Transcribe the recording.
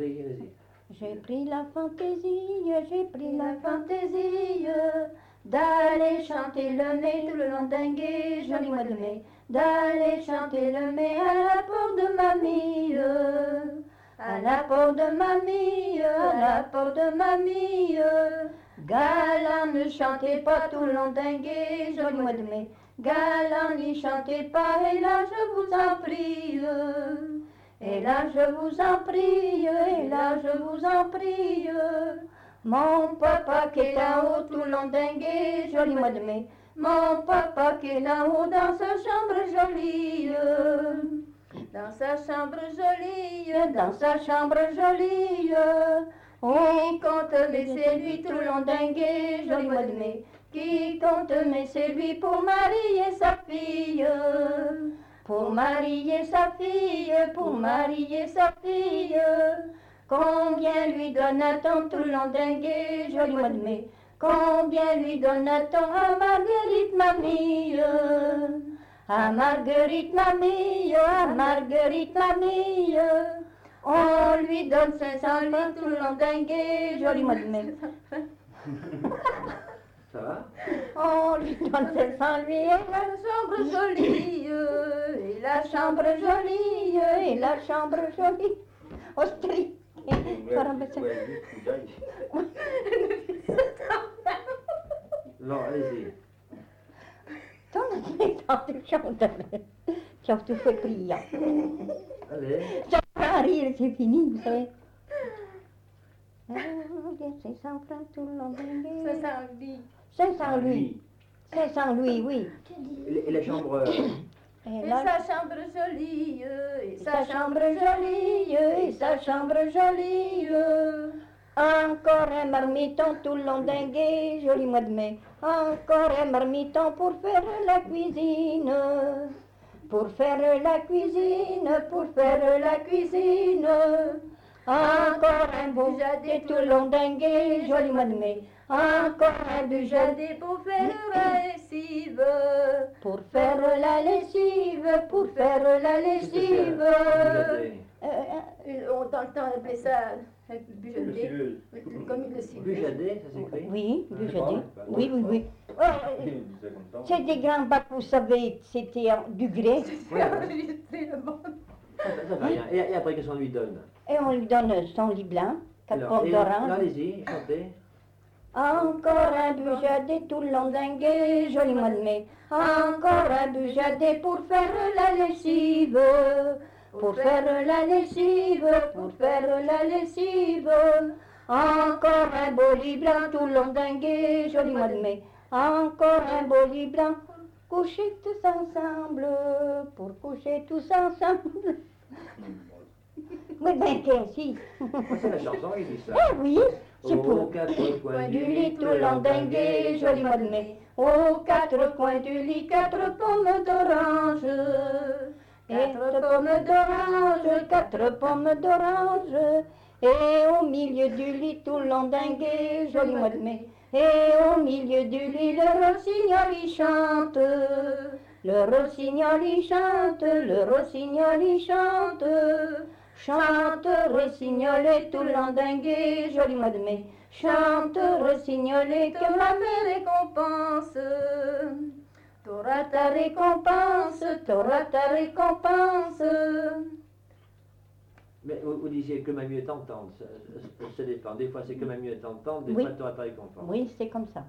pris. J'ai pris la fantaisie, j'ai pris la fantaisie d'aller chanter le mai tout le long d'un gai, joli mois de mai, d'aller chanter le mai à la porte de mamie, à la porte de mamie, à la porte de mamie. Galant ne chantez pas tout le long d'un gai, joli mois de mai, galant n'y chantez pas, et là je vous en prie. Et là je vous en prie, et là je vous en prie. Mon papa qui est là-haut tout le long d'un gai, joli mois de mai. Mon papa qui est là-haut dans sa chambre jolie. Dans sa chambre jolie, dans sa chambre jolie. On compte mais c'est lui tout le long d'un gai, joli mois de mai. Qui compte mais c'est lui pour marier sa. Pour marier sa fille, pour marier sa fille. Combien lui donne-t-on tout le long d'un gai, joli mois de mai? Combien lui donne-t-on à Marguerite mamie À Marguerite mamie, à Marguerite mamie On lui donne 500 livres tout le long d'un gai, joli mois de mai. Ça va? On lui donne 500 lui et la chambre jolie, la chambre jolie, et la chambre jolie. Ostrie. Non, allez-y. Ton aspettato chantare. Ciao, tu fais prier. Allez. Va rire, c'est fini, vous savez. C'est 500 francs tout le long gai. 500 lui. 500 lui. 500 lui, oui. Et et la chambre. Et sa chambre jolie, et sa chambre jolie, et sa chambre jolie. Encore un marmiton tout le long d'un gai, joli mois de mai. Encore un marmiton pour faire la cuisine. Pour faire la cuisine, pour faire la cuisine. Encore un le long d'un gai, joli mois de mai. Encore un bougeadet pour faire la lessive. Pour faire la lessive, pour faire la lessive. Euh, Euh, On dans le temps on appelait ça. Oui, Comme une lessive. Bujadet, ça s'écrit Oui, Ah, pas. Oui, oui, oui. Oh, euh, c'est des grands bacs, vous savez, c'était du grès. Le. Ça, rien. Et, et après, qu'est-ce qu'on lui donne? Et on lui donne son lit blanc, quatre Alors, portes et- d'orange. Allez-y, chantez. Encore un bujadet tout le long d'un gai, joli mois de mai. Encore un bujadet pour faire la lessive. Pour faire la lessive, pour faire la lessive. Encore un beau lit blanc tout le long d'un gai, joli mois de mai. Encore un beau lit blanc. Coucher tous ensemble, pour coucher tous ensemble. Oui, ben qu'ainsi. Moi, c'est la chanson, il dit ça. Eh oui, c'est Aux pour. quatre coins Du lit tout le long d'un gai, joli mois de mai. Aux quatre coins du lit, quatre pommes d'orange. Quatre pommes d'orange, quatre pommes d'orange. Et au milieu du lit, tout le long d'un gai, joli mois de mai. Et au milieu du lit, le rossignol y chante. Le rossignol y chante, le rossignol y chante. Chante, rossignolet tout le long d'un gai, joli mois de mai. Chante, rossignolet que ma mère récompense. T'auras ta récompense, t'auras ta récompense. Mais vous, vous disiez que ma mieux t'entendre. Ça, ça- dépend. Des fois, c'est que ma mieux t'entendre, des Oui. fois, tu auras ta récompense. Oui, c'est comme ça.